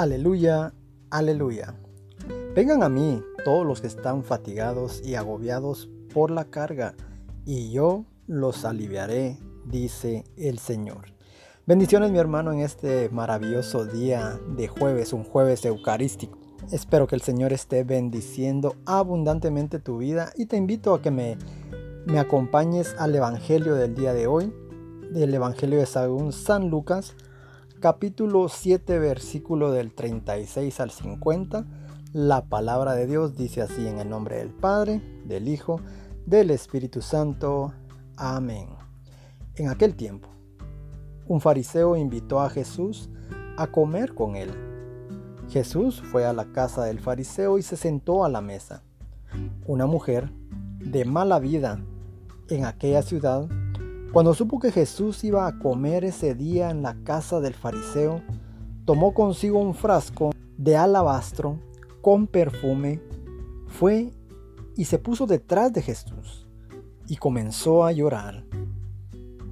Aleluya, aleluya. Vengan a mí todos los que están fatigados y agobiados por la carga, y yo los aliviaré, dice el Señor. Bendiciones mi hermano en este maravilloso día de jueves, un jueves eucarístico. Espero que el Señor esté bendiciendo abundantemente tu vida y te invito a que me, me acompañes al Evangelio del día de hoy, del Evangelio de San Lucas, capítulo 7, versículo del 36 al 50, la palabra de Dios dice así en el nombre del Padre, del Hijo, del Espíritu Santo. Amén. En aquel tiempo, un fariseo invitó a Jesús a comer con él. Jesús fue a la casa del fariseo y se sentó a la mesa. Una mujer de mala vida en aquella ciudad cuando supo que Jesús iba a comer ese día en la casa del fariseo, tomó consigo un frasco de alabastro con perfume, fue y se puso detrás de Jesús y comenzó a llorar.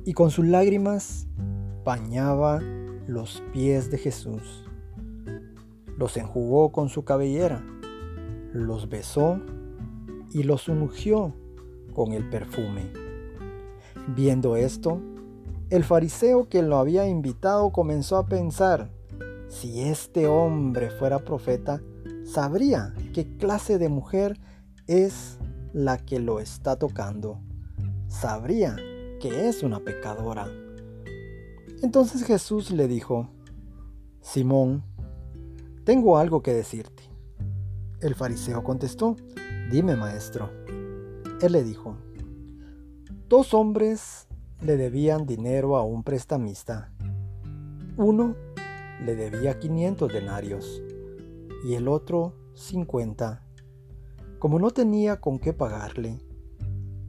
Y con sus lágrimas bañaba los pies de Jesús. Los enjugó con su cabellera, los besó y los ungió con el perfume. Viendo esto, el fariseo que lo había invitado comenzó a pensar, si este hombre fuera profeta, sabría qué clase de mujer es la que lo está tocando. Sabría que es una pecadora. Entonces Jesús le dijo, Simón, tengo algo que decirte. El fariseo contestó, dime maestro. Él le dijo, Dos hombres le debían dinero a un prestamista. Uno le debía 500 denarios y el otro 50. Como no tenía con qué pagarle,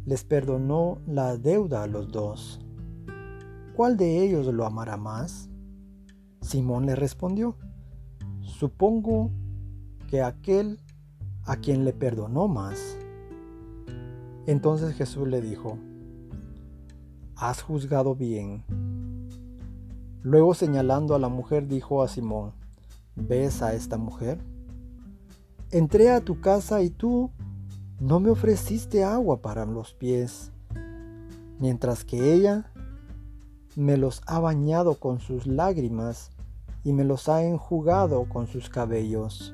les perdonó la deuda a los dos. ¿Cuál de ellos lo amará más? Simón le respondió, supongo que aquel a quien le perdonó más. Entonces Jesús le dijo, has juzgado bien. Luego señalando a la mujer dijo a Simón, ¿ves a esta mujer? Entré a tu casa y tú no me ofreciste agua para los pies, mientras que ella me los ha bañado con sus lágrimas y me los ha enjugado con sus cabellos.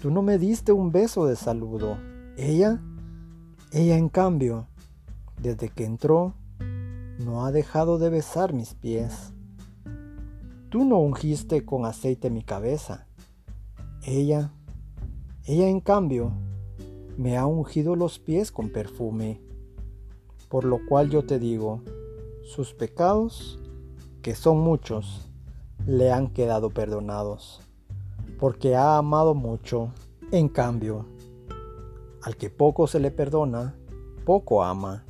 Tú no me diste un beso de saludo. Ella, ella en cambio, desde que entró, no ha dejado de besar mis pies. Tú no ungiste con aceite mi cabeza. Ella, ella en cambio, me ha ungido los pies con perfume. Por lo cual yo te digo, sus pecados, que son muchos, le han quedado perdonados, porque ha amado mucho. En cambio, al que poco se le perdona, poco ama.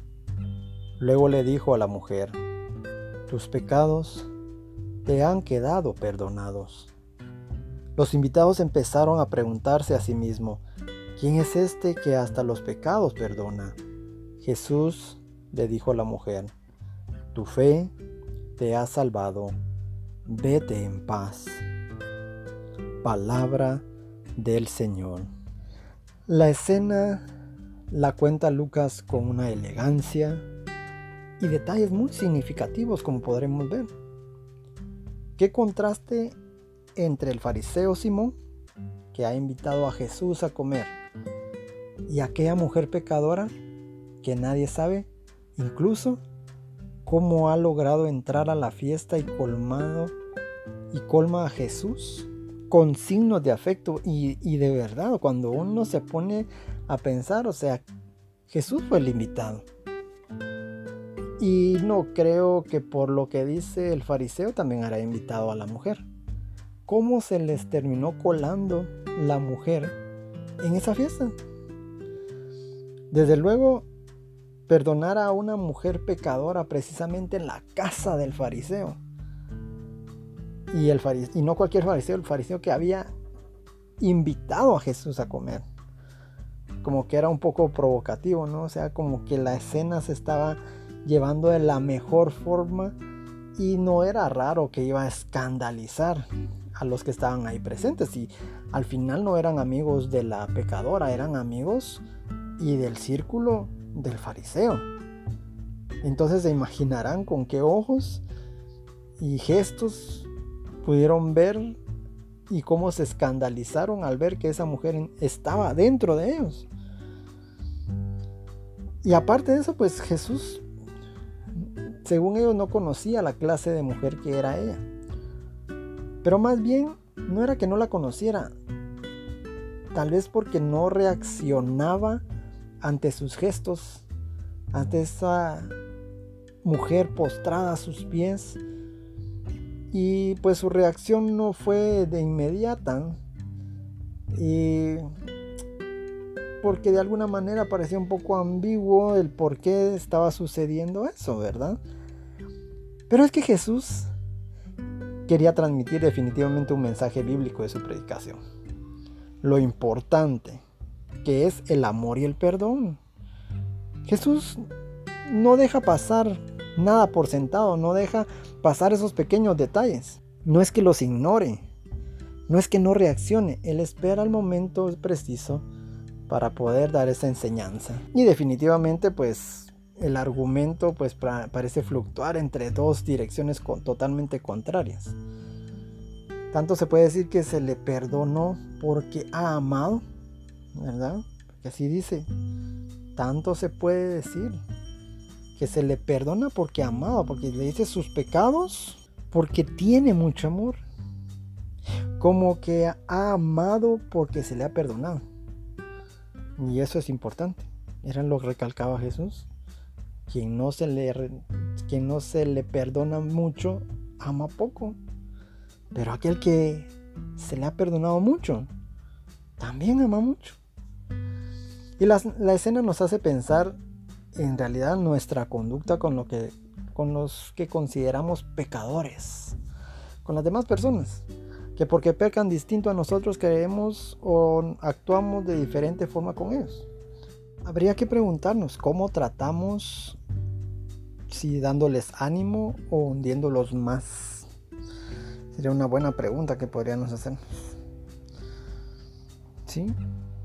Luego le dijo a la mujer, tus pecados te han quedado perdonados. Los invitados empezaron a preguntarse a sí mismos, ¿quién es este que hasta los pecados perdona? Jesús le dijo a la mujer, tu fe te ha salvado, vete en paz. Palabra del Señor. La escena la cuenta Lucas con una elegancia, y detalles muy significativos como podremos ver. Qué contraste entre el fariseo Simón, que ha invitado a Jesús a comer, y aquella mujer pecadora que nadie sabe, incluso cómo ha logrado entrar a la fiesta y colmado y colma a Jesús con signos de afecto y, y de verdad cuando uno se pone a pensar, o sea, Jesús fue el invitado. Y no creo que por lo que dice el fariseo también hará invitado a la mujer. ¿Cómo se les terminó colando la mujer en esa fiesta? Desde luego, perdonar a una mujer pecadora precisamente en la casa del fariseo. Y, el y no cualquier fariseo, el fariseo que había invitado a Jesús a comer. Como que era un poco provocativo, ¿no? O sea, como que la escena se estaba llevando de la mejor forma y no era raro que iba a escandalizar a los que estaban ahí presentes y al final no eran amigos de la pecadora, eran amigos y del círculo del fariseo. Entonces se imaginarán con qué ojos y gestos pudieron ver y cómo se escandalizaron al ver que esa mujer estaba dentro de ellos. Y aparte de eso, pues Jesús, según ellos, no conocía la clase de mujer que era ella. Pero más bien, no era que no la conociera, tal vez porque no reaccionaba ante sus gestos, ante esa mujer postrada a sus pies. Y pues su reacción no fue de inmediata. Y porque de alguna manera parecía un poco ambiguo el por qué estaba sucediendo eso, ¿verdad? Pero es que Jesús quería transmitir definitivamente un mensaje bíblico de su predicación. Lo importante que es el amor y el perdón. Jesús no deja pasar nada por sentado, no deja pasar esos pequeños detalles. No es que los ignore, no es que no reaccione, Él espera el momento preciso para poder dar esa enseñanza. Y definitivamente pues el argumento pues parece fluctuar entre dos direcciones totalmente contrarias. Tanto se puede decir que se le perdonó porque ha amado, ¿verdad? Porque así dice. Tanto se puede decir que se le perdona porque ha amado, porque le dice sus pecados, porque tiene mucho amor. Como que ha amado porque se le ha perdonado. Y eso es importante. Era lo que recalcaba Jesús. Quien no se le, quien no se le perdona mucho, ama poco. Pero aquel que se le ha perdonado mucho, también ama mucho. Y la, la escena nos hace pensar en realidad nuestra conducta con, lo que, con los que consideramos pecadores, con las demás personas que porque pecan distinto a nosotros creemos o actuamos de diferente forma con ellos. Habría que preguntarnos cómo tratamos, si dándoles ánimo o hundiéndolos más. Sería una buena pregunta que podríamos hacer. ¿Sí?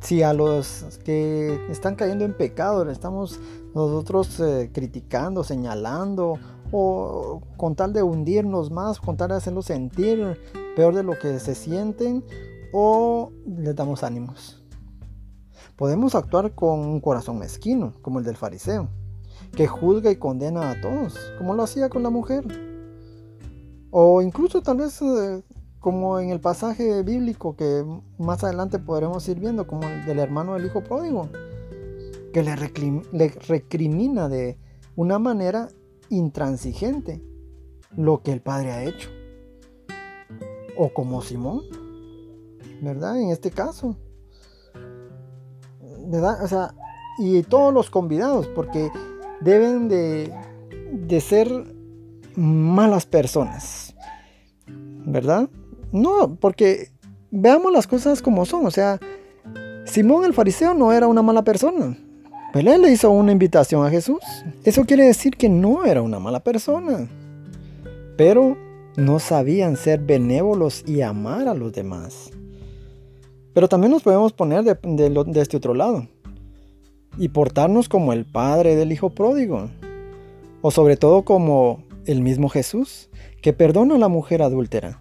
Si a los que están cayendo en pecado estamos nosotros eh, criticando, señalando o con tal de hundirnos más, con tal de hacerlos sentir peor de lo que se sienten o les damos ánimos. Podemos actuar con un corazón mezquino, como el del fariseo, que juzga y condena a todos, como lo hacía con la mujer. O incluso tal vez eh, como en el pasaje bíblico que más adelante podremos ir viendo, como el del hermano del hijo pródigo, que le, le recrimina de una manera intransigente lo que el padre ha hecho o como Simón, ¿verdad? En este caso, ¿verdad? O sea, y todos los convidados, porque deben de, de ser malas personas, ¿verdad? No, porque veamos las cosas como son, o sea, Simón el fariseo no era una mala persona. Él le hizo una invitación a Jesús. Eso quiere decir que no era una mala persona. Pero no sabían ser benévolos y amar a los demás. Pero también nos podemos poner de, este otro lado y portarnos como el padre del hijo pródigo, o sobre todo como el mismo Jesús, que perdona a la mujer adúltera,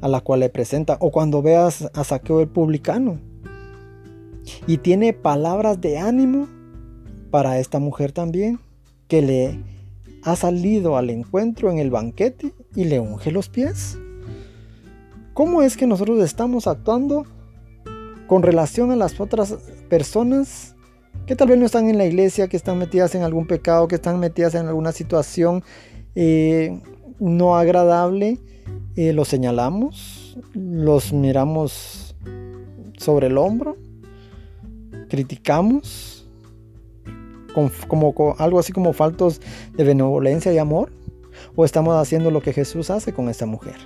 a la cual le presenta, o cuando veas a Saqueo el publicano, y tiene palabras de ánimo para esta mujer también, que le ha salido al encuentro en el banquete y le unge los pies? ¿Cómo es que nosotros estamos actuando con relación a las otras personas que tal vez no están en la iglesia, que están metidas en algún pecado, que están metidas en alguna situación eh, no agradable? Eh, los señalamos, los miramos sobre el hombro, criticamos, como, algo así como faltos de benevolencia y amor? ¿O estamos haciendo lo que Jesús hace con esta mujer?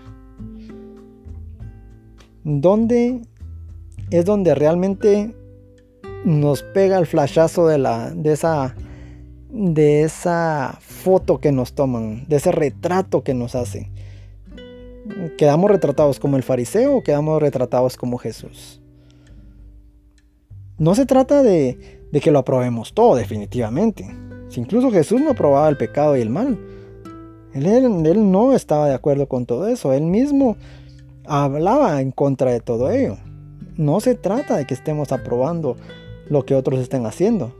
¿Dónde es donde realmente nos pega el flashazo de, la, de, esa, de esa foto que nos toman, de ese retrato que nos hacen? ¿Quedamos retratados como el fariseo o quedamos retratados como Jesús? No se trata de, que lo aprobemos todo, definitivamente. Si incluso Jesús no aprobaba el pecado y el mal. Él, no estaba de acuerdo con todo eso. Él mismo hablaba en contra de todo ello. No se trata de que estemos aprobando lo que otros estén haciendo,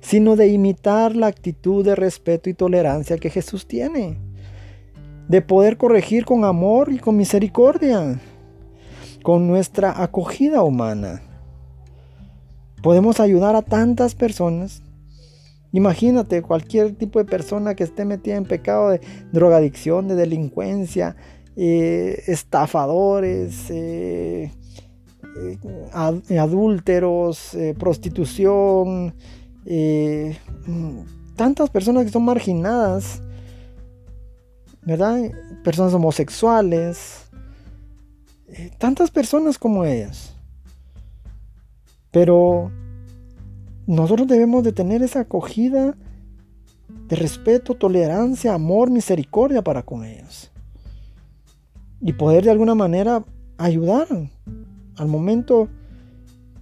sino de imitar la actitud de respeto y tolerancia que Jesús tiene de poder corregir con amor y con misericordia, con nuestra acogida humana. Podemos ayudar a tantas personas. Imagínate cualquier tipo de persona que esté metida en pecado de drogadicción, de delincuencia, eh, estafadores, eh, eh, adúlteros, prostitución, mm, tantas personas que son marginadas ¿verdad? Personas homosexuales, tantas personas como ellas. Pero nosotros debemos de tener esa acogida de respeto, tolerancia, amor, misericordia para con ellos. Y poder de alguna manera ayudar al momento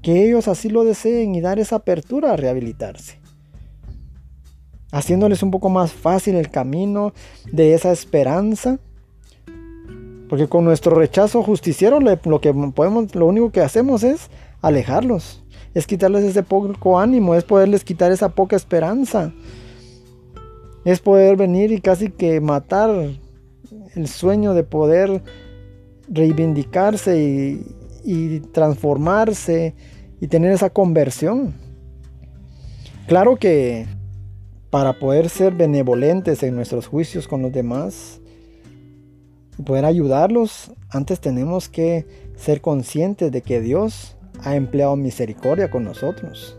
que ellos así lo deseen y dar esa apertura a rehabilitarse haciéndoles un poco más fácil el camino de esa esperanza. Porque con nuestro rechazo justiciero lo que podemos, lo único que hacemos es alejarlos, es quitarles ese poco ánimo, es poderles quitar esa poca esperanza, es poder venir y casi que matar el sueño de poder reivindicarse y, transformarse y tener esa conversión. Claro que para poder ser benevolentes en nuestros juicios con los demás y poder ayudarlos, antes tenemos que ser conscientes de que Dios ha empleado misericordia con nosotros.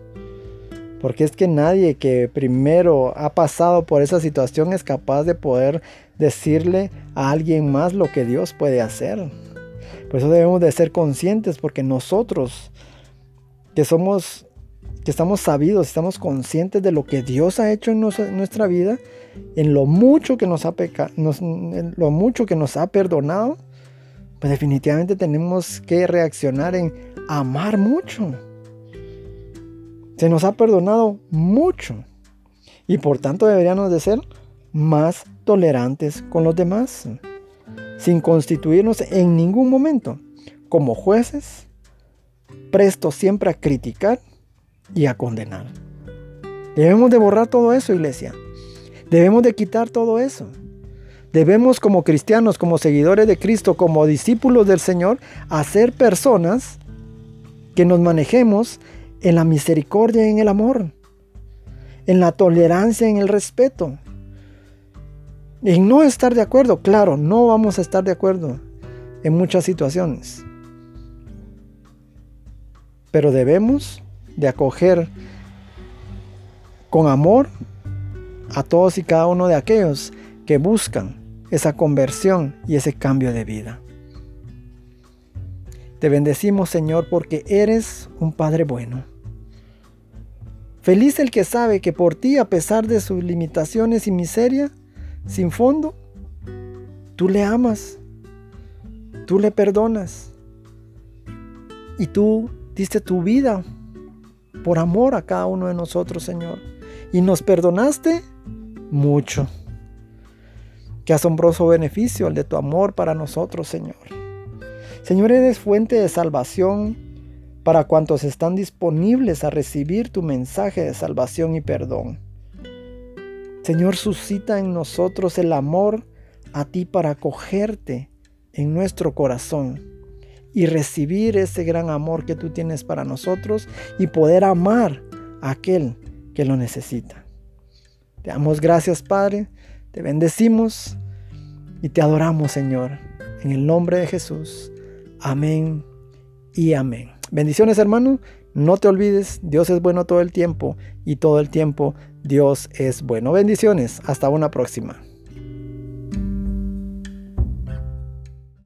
Porque es que nadie que primero ha pasado por esa situación es capaz de poder decirle a alguien más lo que Dios puede hacer. Por eso debemos de ser conscientes porque nosotros que somos que estamos sabidos, estamos conscientes de lo que Dios ha hecho en, nuestra vida, en lo mucho que nos ha lo mucho que nos ha perdonado, pues definitivamente tenemos que reaccionar en amar mucho. Se nos ha perdonado mucho y por tanto deberíamos de ser más tolerantes con los demás, sin constituirnos en ningún momento como jueces, prestos siempre a criticar y a condenar. Debemos de borrar todo eso, iglesia. Debemos de quitar todo eso. Debemos como cristianos, como seguidores de Cristo, como discípulos del Señor, hacer personas que nos manejemos en la misericordia y en el amor, en la tolerancia y en el respeto. En no estar de acuerdo, claro, no vamos a estar de acuerdo en muchas situaciones. Pero debemos de acoger con amor a todos y cada uno de aquellos que buscan esa conversión y ese cambio de vida. Te bendecimos Señor porque eres un Padre bueno. Feliz el que sabe que por ti, a pesar de sus limitaciones y miseria, sin fondo, tú le amas, tú le perdonas y tú diste tu vida por amor a cada uno de nosotros, Señor. Y nos perdonaste mucho. Qué asombroso beneficio el de tu amor para nosotros, Señor. Señor, eres fuente de salvación para cuantos están disponibles a recibir tu mensaje de salvación y perdón. Señor, suscita en nosotros el amor a ti para acogerte en nuestro corazón y recibir ese gran amor que tú tienes para nosotros y poder amar a aquel que lo necesita. Te damos gracias, Padre, te bendecimos y te adoramos, Señor, en el nombre de Jesús. Amén y amén. Bendiciones, hermano. No te olvides, Dios es bueno todo el tiempo y todo el tiempo Dios es bueno. Bendiciones. Hasta una próxima.